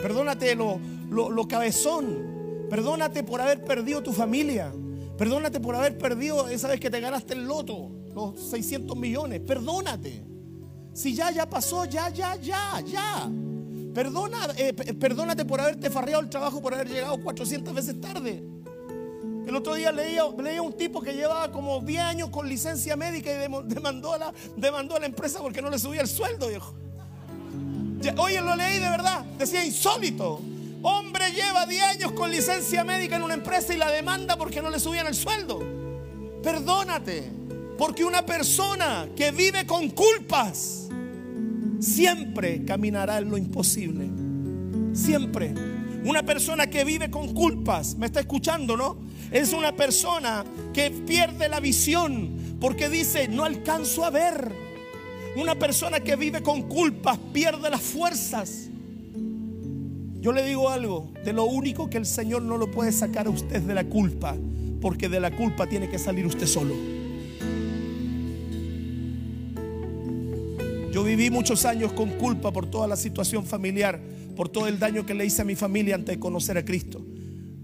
Perdónate lo cabezón. Perdónate por haber perdido tu familia. Perdónate por haber perdido esa vez que te ganaste el loto, los 600 millones. Perdónate. Si ya, ya pasó, ya, ya, ya, ya. Perdona, eh, perdónate por haberte farreado el trabajo, por haber llegado 400 veces tarde. El otro día leía, leía un tipo que llevaba como 10 años con licencia médica y demandó a la, demandó a la empresa porque no le subía el sueldo, viejo. Oye, lo leí de verdad. Decía insólito. Hombre lleva 10 años con licencia médica en una empresa y la demanda porque no le subían el sueldo. Perdónate. Porque una persona que vive con culpas siempre caminará en lo imposible. Siempre. Una persona que vive con culpas, me está escuchando, ¿no? Es una persona que pierde la visión porque dice, no alcanzo a ver. Una persona que vive con culpas pierde las fuerzas. Yo le digo algo, de lo único que el Señor no lo puede sacar a usted de la culpa, porque de la culpa tiene que salir usted solo. Yo viví muchos años con culpa por toda la situación familiar, por todo el daño que le hice a mi familia antes de conocer a Cristo.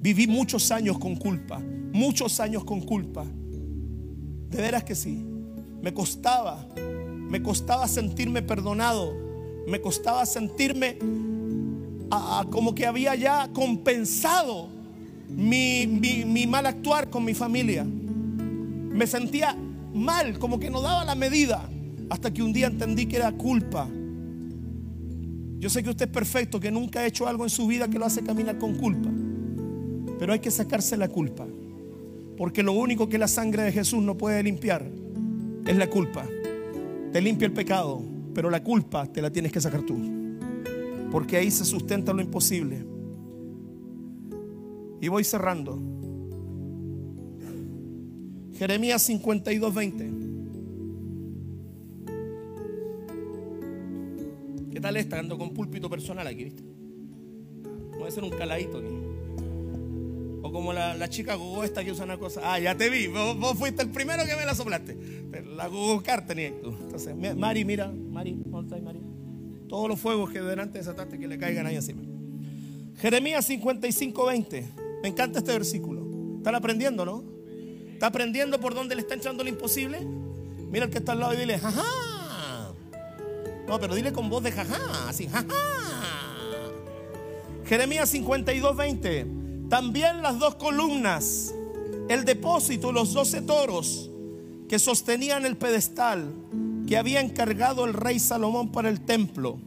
Viví muchos años con culpa, muchos años con culpa. De veras que sí. Me costaba, me costaba sentirme perdonado, me costaba sentirme como que había ya compensado mi, mi mal actuar con mi familia. Me sentía mal, como que no daba la medida. Hasta que un día entendí que era culpa. Yo sé que usted es perfecto, que nunca ha hecho algo en su vida que lo hace caminar con culpa. Pero hay que sacarse la culpa. Porque lo único que la sangre de Jesús no puede limpiar es la culpa. Te limpia el pecado, pero la culpa te la tienes que sacar tú. Porque ahí se sustenta lo imposible. Y voy cerrando. Jeremías 52, 20. tal esta? Ando con púlpito personal aquí, ¿viste? Voy a un caladito aquí. O como la, chica Google esta que usa una cosa. Ah, ya te vi. Vos, fuiste el primero que me la soplaste. La Car tenía tú. Entonces, Mari, mira. Mari, ¿dónde Mari? Todos los fuegos que delante desataste que le caigan ahí encima. Jeremías 55, 20. Me encanta este versículo. ¿Están aprendiendo, no? ¿Está aprendiendo por dónde le está entrando lo imposible? Mira el que está al lado y dile, jaja. No, pero dile con voz de jaja, así, jaja. Jeremías 52, 20. También las dos columnas, el depósito, los doce toros que sostenían el pedestal que había encargado el rey Salomón para el templo.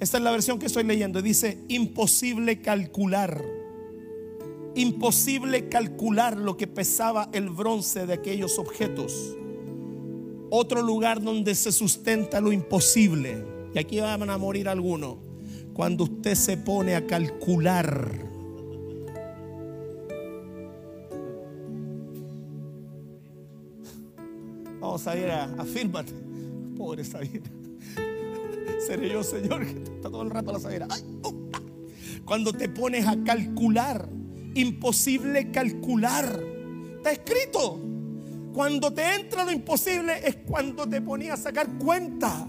Esta es la versión que estoy leyendo. Dice, imposible calcular. Imposible calcular lo que pesaba el bronce de aquellos objetos. Otro lugar donde se sustenta lo imposible. Y aquí van a morir algunos. Cuando usted se pone a calcular. Afírmate. Pobre Sabina. Seré yo, Señor, que está todo el rato la Sabina. Cuando te pones a calcular, imposible calcular. Está escrito. Cuando te entra lo imposible es cuando te ponías a sacar cuenta.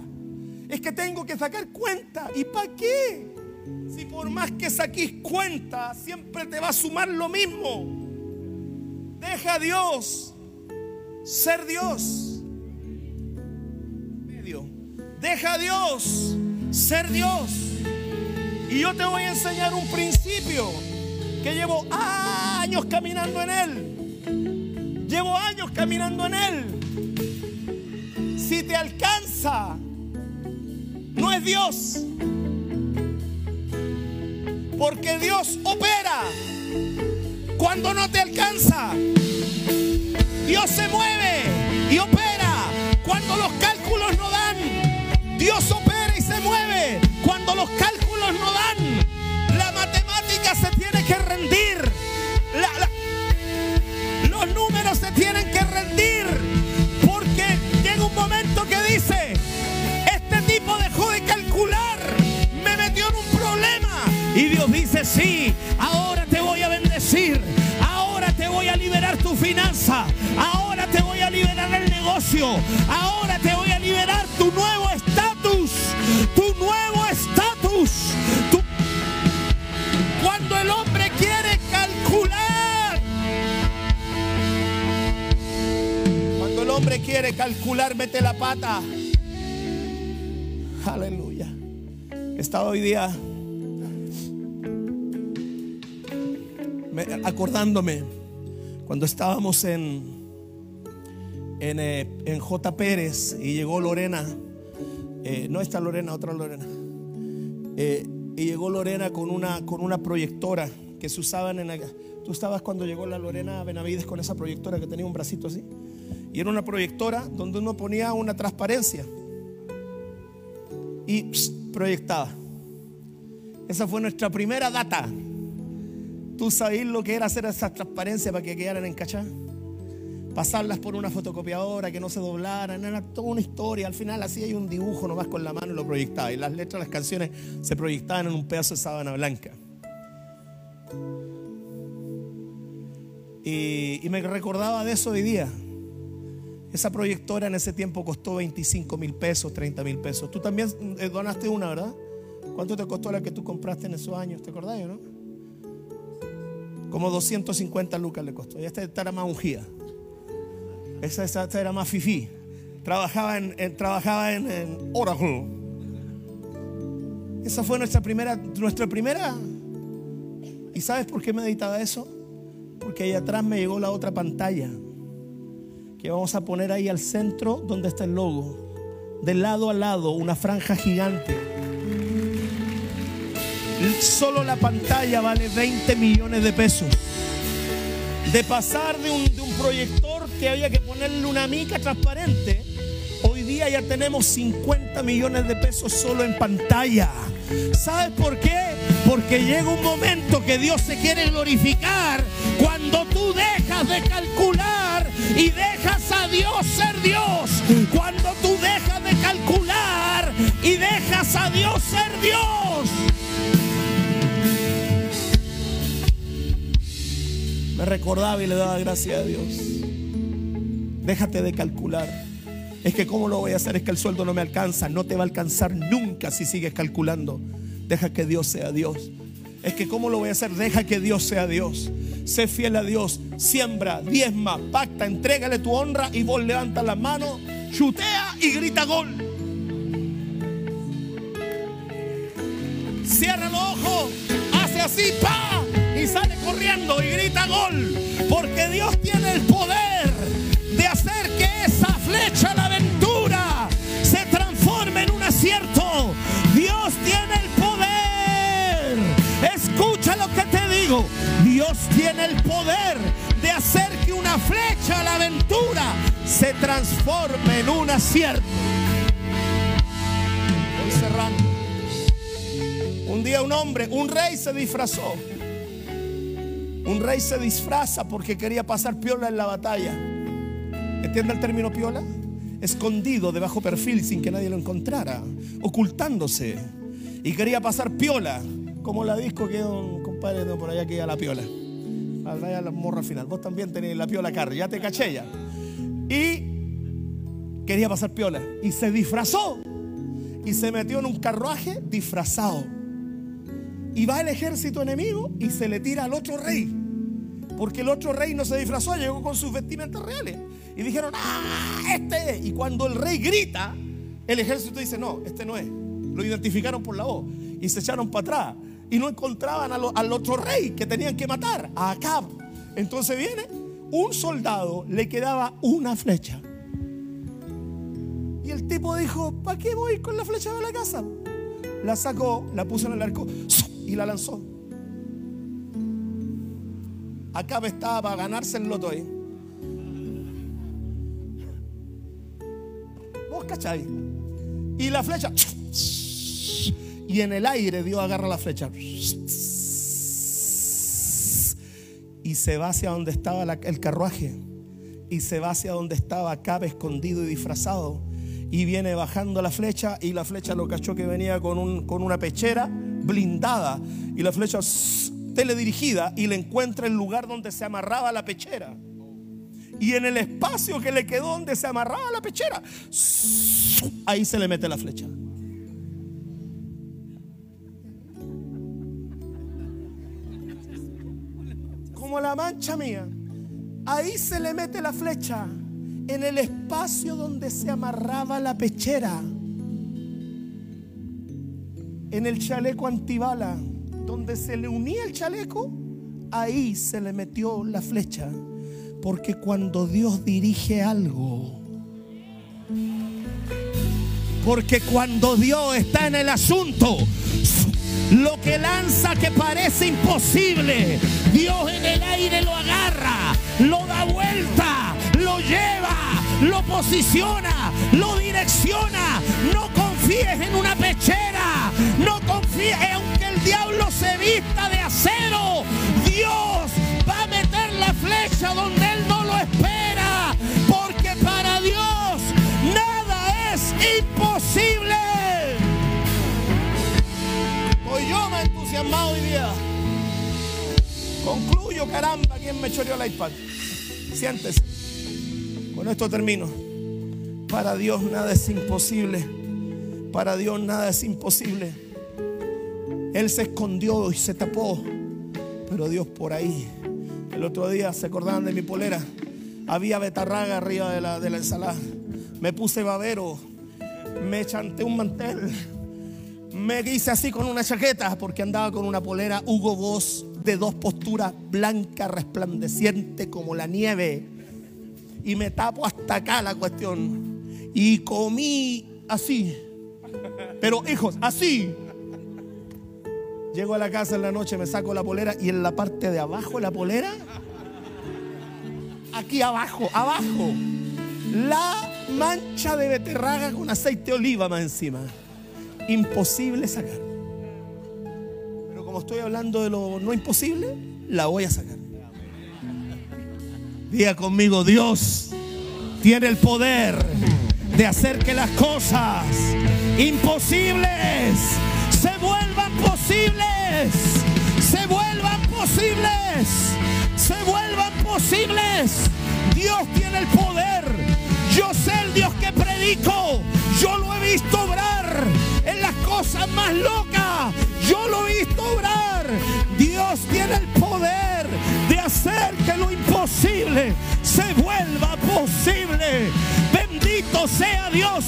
Es que tengo que sacar cuenta. ¿Y para qué? Si por más que saquís cuenta, siempre te va a sumar lo mismo. Deja a Dios ser Dios. Deja a Dios ser Dios. Y yo te voy a enseñar un principio que llevo años caminando en Él. Llevo años caminando en Él. Si te alcanza, no es Dios. Porque Dios opera cuando no te alcanza. Dios se mueve y opera cuando los cálculos no dan. Dios opera y se mueve cuando los cálculos no dan. La matemática se tiene que rendir. los números se tienen que rendir. Porque llega un momento que dice, este tipo dejó de calcular. Me metió en un problema. Y Dios dice, sí, ahora te voy a bendecir voy a liberar tu finanza. Ahora te voy a liberar el negocio. Ahora te quiere calcular, mete la pata. Aleluya. Estaba hoy día acordándome cuando estábamos en, en, eh, J. Pérez y llegó Lorena, eh, no esta Lorena, otra Lorena, eh, y llegó Lorena con una, con una proyectora que se usaban en... Tú estabas cuando llegó la Lorena Benavides con esa proyectora que tenía un bracito así. Y era una proyectora donde uno ponía una transparencia y proyectaba. Esa fue nuestra primera data. ¿Tú sabes lo que era hacer esas transparencias para que quedaran en cachá? Pasarlas por una fotocopiadora, que no se doblaran, era toda una historia. Al final hay un dibujo nomás con la mano y lo proyectaba. Y las letras, las canciones se proyectaban en un pedazo de sábana blanca. Y, y me recordaba de eso hoy día. Esa proyectora en ese tiempo costó 25 mil pesos, 30 mil pesos. Tú también eh, donaste una, ¿verdad? ¿Cuánto te costó la que tú compraste en esos años? ¿Te acordás, no? Como 250 lucas le costó. Y esta, era más ungida. Esa, esta era más fifí. Trabajaba en, trabajaba en, Oracle. Esa fue nuestra primera, nuestra primera. ¿Y sabes por qué meditaba eso? Porque ahí atrás me llegó la otra pantalla. Que vamos a poner ahí al centro donde está el logo. De lado a lado, una franja gigante Solo la pantalla vale 20 millones de pesos. De pasar de un, proyector que había que ponerle una mica transparente, hoy día ya tenemos 50 millones de pesos solo en pantalla. ¿Sabes por qué? Porque llega un momento que Dios se quiere glorificar cuando tú dejas de calcular y dejas a Dios ser Dios. Cuando tú dejas de calcular y dejas a Dios ser Dios. Me recordaba y le daba gracias a Dios. Déjate de calcular. Es que cómo lo voy a hacer, es que el sueldo no me alcanza. No te va a alcanzar nunca si sigues calculando. Deja que Dios sea Dios. Es que ¿cómo lo voy a hacer? Deja que Dios sea Dios. Sé fiel a Dios. Siembra, diezma, pacta, entrégale tu honra y vos levanta la mano, chutea y grita gol. Cierra los ojos, hace así, pa, y sale corriendo y grita gol. Porque Dios tiene el poder de hacer que esa flecha, la aventura, se transforme en un acierto. Dios tiene el poder. Escucha lo que te digo. Dios tiene el poder de hacer que una flecha, la aventura, se transforme en un acierto. Voy cerrando. Un día un hombre, un rey se disfrazó. Un rey se disfraza porque quería pasar piola en la batalla. ¿Entiende el término piola? Escondido de bajo perfil sin que nadie lo encontrara, ocultándose. Y quería pasar piola, como la disco que un compadre por allá que a la piola. Vaya la morra final. Vos también tenés la piola carne, ya te caché ya. Y quería pasar piola. Y se disfrazó. Y se metió en un carruaje disfrazado. Y va el ejército enemigo y se le tira al otro rey. Porque el otro rey no se disfrazó, llegó con sus vestimentas reales. Y dijeron, ah, este es. Y cuando el rey grita, el ejército dice, no, este no es. Lo identificaron por la voz. Y se echaron para atrás. Y no encontraban al otro rey que tenían que matar, a Acab. Entonces viene un soldado, le quedaba una flecha. Y el tipo dijo, ¿para qué voy con la flecha de la casa? La sacó, la puso en el arco y la lanzó. Acab estaba para ganarse el loto ahí. ¿Vos cacháis? Y la flecha. Y en el aire Dios agarra la flecha. Y se va hacia donde estaba el carruaje. Y se va hacia donde estaba Acab escondido y disfrazado. Y viene bajando la flecha. Y la flecha lo cachó que venía con, con una pechera blindada. Y la flecha teledirigida. Y le encuentra el lugar donde se amarraba la pechera. Y en el espacio que le quedó donde se amarraba la pechera, ahí se le mete la flecha. Como la mancha mía. Ahí se le mete la flecha en el espacio donde se amarraba la pechera. En el chaleco antibala, donde se le unía el chaleco, ahí se le metió la flecha. Porque cuando Dios dirige algo, porque cuando Dios está en el asunto, lo que lanza que parece imposible, Dios en el aire lo agarra, lo da vuelta, lo lleva, lo posiciona, lo direcciona. No confíes en una pechera, no confíes, aunque el diablo se vista de acero, Dios va a meter la flecha donde él no lo espera, he entusiasmado hoy día. Concluyo, caramba, ¿quién me choreó el iPad? Siéntese. Con esto termino. Para Dios nada es imposible. Para Dios nada es imposible. Él se escondió y se tapó. Pero Dios por ahí. El otro día se acordaban de mi polera. Había betarraga arriba de la, de la ensalada. Me puse babero. Me chanté un mantel. Me hice así con una chaqueta porque andaba con una polera Hugo Boss de dos posturas blanca, resplandeciente como la nieve. Y me tapo hasta acá la cuestión. Y comí así. Pero hijos, así. Llego a la casa en la noche, me saco la polera y en la parte de abajo de la polera, aquí abajo, abajo, la mancha de beterraga con aceite de oliva más encima. Imposible sacar. Pero como estoy hablando de lo no imposible, la voy a sacar. Diga conmigo, Dios tiene el poder de hacer que las cosas imposibles se vuelvan posibles, se vuelvan posibles, se vuelvan posibles. Dios tiene el poder. Yo sé el Dios que predico. Yo lo he visto obrar en las cosas más locas. Yo lo he visto obrar Dios tiene el poder de hacer que lo imposible se vuelva posible. Bendito sea Dios.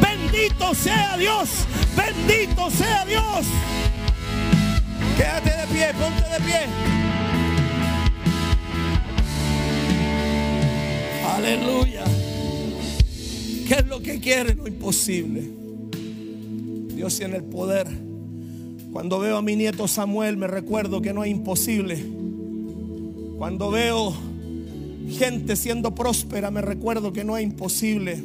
Bendito sea Dios. Bendito sea Dios. Quédate de pie, ponte de pie. Aleluya. ¿Qué es lo que quiere? Lo imposible. Dios tiene el poder. Cuando veo a mi nieto Samuel me recuerdo que no es imposible. Cuando veo gente siendo próspera me recuerdo que no es imposible.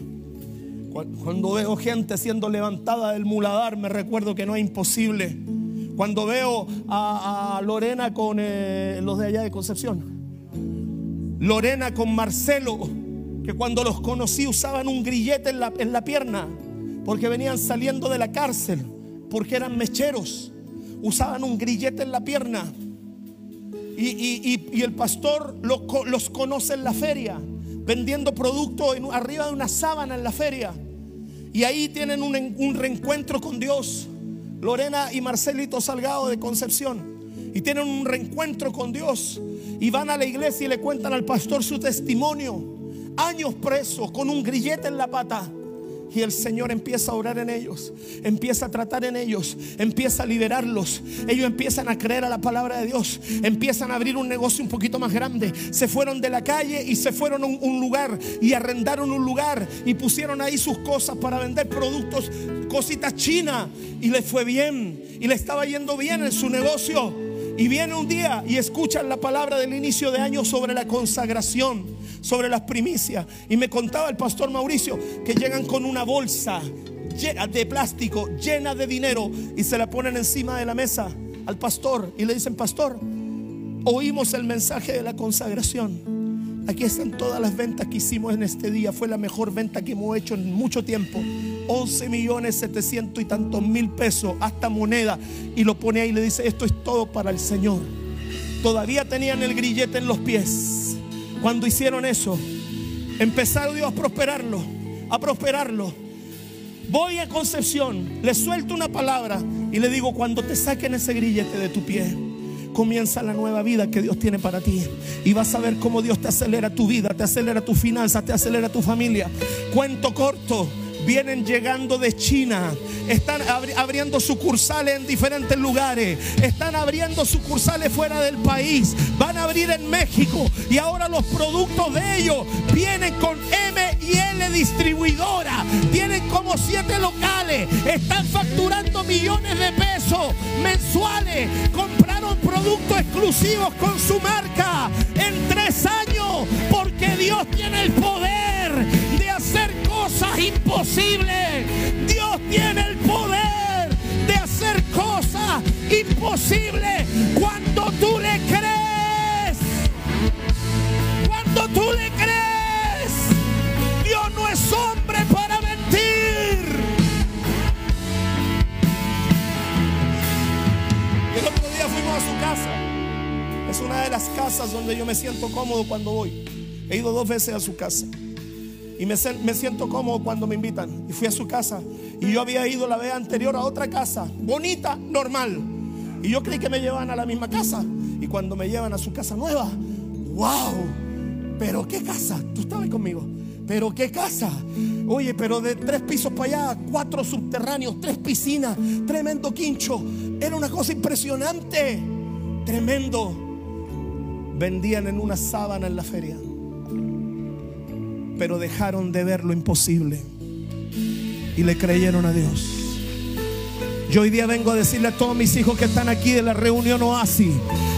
Cuando veo gente siendo levantada del muladar me recuerdo que no es imposible. Cuando veo a, Lorena con eh, los de allá de Concepción. Lorena con Marcelo, que cuando los conocí usaban un grillete en la, en la pierna, porque venían saliendo de la cárcel, porque eran mecheros, usaban un grillete en la pierna. Y, el pastor los, los, conoce en la feria, vendiendo productos arriba de una sábana en la feria. Y ahí tienen un, un reencuentro con Dios. Lorena y Marcelito Salgado de Concepción. Y tienen un reencuentro con Dios. Y van a la iglesia y le cuentan al pastor su testimonio. Años presos con un grillete en la pata. Y el Señor empieza a orar en ellos, empieza a tratar en ellos, empieza a liberarlos. Ellos empiezan a creer a la palabra de Dios, empiezan a abrir un negocio un poquito más grande. Se fueron de la calle y se fueron a un, lugar y arrendaron un lugar y pusieron ahí sus cosas para vender productos, cositas chinas. Y les fue bien y le estaba yendo bien en su negocio. Y viene un día y escuchan la palabra del inicio de año sobre la consagración, sobre las primicias. Y me contaba el pastor Mauricio que llegan con una bolsa de plástico, llena de dinero, y se la ponen encima de la mesa al pastor y le dicen, pastor, oímos el mensaje de la consagración. Aquí están todas las ventas que hicimos en este día. Fue la mejor venta que hemos hecho en mucho tiempo. 11 millones 700 y tantos mil pesos, hasta moneda, y lo pone ahí y le dice, esto es todo para el Señor. Todavía tenían el grillete en los pies. Cuando hicieron eso, empezaron Dios a prosperarlo, a prosperarlo. Voy a Concepción, le suelto una palabra y le digo, cuando te saquen ese grillete de tu pie, comienza la nueva vida que Dios tiene para ti. Y vas a ver cómo Dios te acelera tu vida, te acelera tu finanzas, te acelera tu familia. Cuento corto vienen llegando de China, están abriendo sucursales en diferentes lugares, están abriendo sucursales fuera del país, van a abrir en México y ahora los productos de ellos vienen con M y L distribuidora, tienen como siete locales, están facturando millones de pesos mensuales, compraron productos exclusivos con su marca en tres años porque Dios tiene el poder de hacer cosas imposibles. Dios tiene el poder de hacer cosas imposibles cuando tú le crees. Cuando tú le crees. Dios no es hombre para mentir. El otro día fuimos a su casa. Es una de las casas donde yo me siento cómodo cuando voy. He ido dos veces a su casa. Y me, siento cómodo cuando me invitan. Y fui a su casa. Y yo había ido la vez anterior a otra casa, bonita, normal. Y yo creí que me llevaban a la misma casa. Y cuando me llevan a su casa nueva, wow, pero qué casa. Tú estabas conmigo. Pero qué casa. Oye, pero de tres pisos para allá, cuatro subterráneos, tres piscinas, tremendo quincho. Era una cosa impresionante. Tremendo. Vendían en una sábana en la feria pero dejaron de ver lo imposible y le creyeron a Dios. Yo hoy día vengo a decirle a todos mis hijos que están aquí de la reunión Oasis,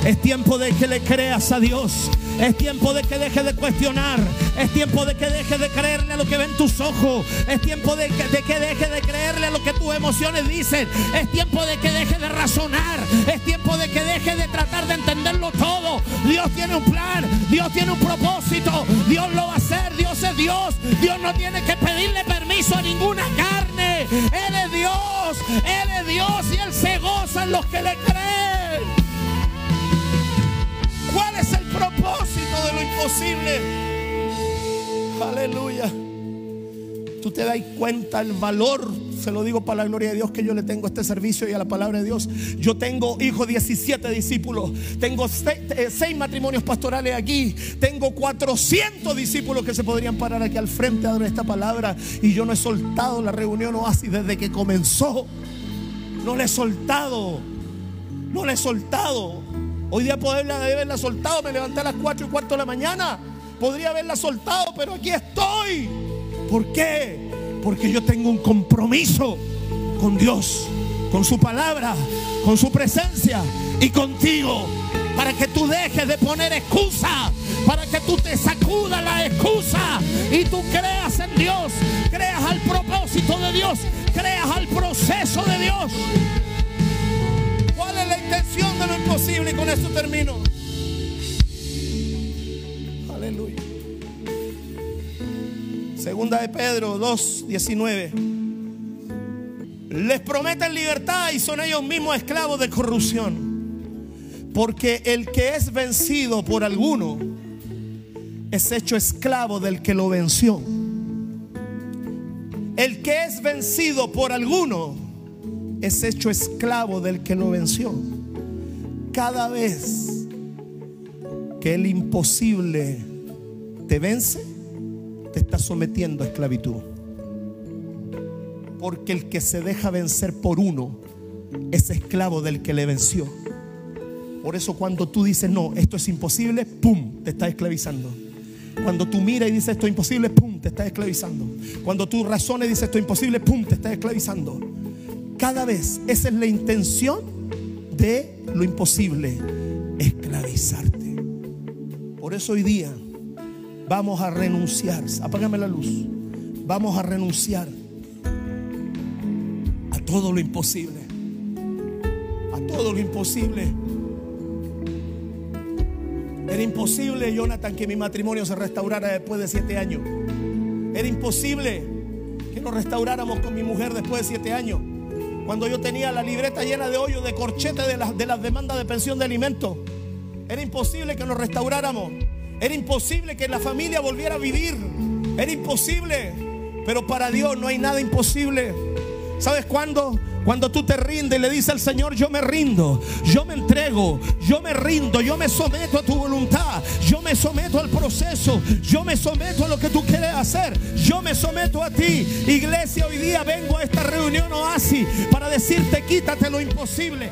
es tiempo de que le creas a Dios. Es tiempo de que deje de cuestionar. Es tiempo de que deje de creerle a lo que ven tus ojos. Es tiempo de que, de que deje de creerle a lo que tus emociones dicen. Es tiempo de que deje de razonar. Es tiempo de que deje de tratar de entenderlo todo. Dios tiene un plan. Dios tiene un propósito. Dios lo va a hacer. Dios es Dios. Dios no tiene que pedirle permiso a ninguna carne. Él es Dios. Él es Dios y Él se goza en los que le creen. ¿Cuál es el propósito de lo imposible? Aleluya. Tú te das cuenta el valor, se lo digo para la gloria de Dios, que yo le tengo este servicio y a la palabra de Dios. Yo tengo, hijo, 17 discípulos. Tengo 6 eh, matrimonios pastorales aquí. Tengo 400 discípulos que se podrían parar aquí al frente a dar esta palabra. Y yo no he soltado la reunión oasis desde que comenzó. No le he soltado. No le he soltado. Hoy día podría haberla soltado. Me levanté a las 4 y cuarto de la mañana. Podría haberla soltado, pero aquí estoy. ¿Por qué? Porque yo tengo un compromiso con Dios, con su palabra, con su presencia y contigo. Para que tú dejes de poner excusa, para que tú te sacudas la excusa y tú creas en Dios, creas al propósito de Dios, creas al proceso de Dios. ¿Cuál es la intención de lo imposible? Y con esto termino. Aleluya. Segunda de Pedro 2, 19. Les prometen libertad y son ellos mismos esclavos de corrupción. Porque el que es vencido por alguno es hecho esclavo del que lo venció. El que es vencido por alguno es hecho esclavo del que lo venció. Cada vez que el imposible te vence, te está sometiendo a esclavitud. Porque el que se deja vencer por uno es esclavo del que le venció. Por eso cuando tú dices, no, esto es imposible, ¡pum!, te está esclavizando. Cuando tú miras y dices, esto es imposible, ¡pum!, te está esclavizando. Cuando tú razones y dices, esto es imposible, ¡pum!, te está esclavizando. Cada vez, esa es la intención de lo imposible, esclavizarte. Por eso hoy día vamos a renunciar. Apágame la luz. Vamos a renunciar a todo lo imposible. A todo lo imposible. Era imposible, Jonathan, que mi matrimonio se restaurara después de siete años. Era imposible que nos restauráramos con mi mujer después de siete años. Cuando yo tenía la libreta llena de hoyos, de corchete de las, de las demandas de pensión de alimentos. Era imposible que nos restauráramos. Era imposible que la familia volviera a vivir. Era imposible. Pero para Dios no hay nada imposible. ¿Sabes cuándo? Cuando tú te rindes y le dices al Señor, yo me rindo, yo me entrego, yo me rindo, yo me someto a tu voluntad, yo me someto al proceso, yo me someto a lo que tú quieres hacer, yo me someto a ti. Iglesia, hoy día vengo a esta reunión oasis para decirte, quítate lo imposible.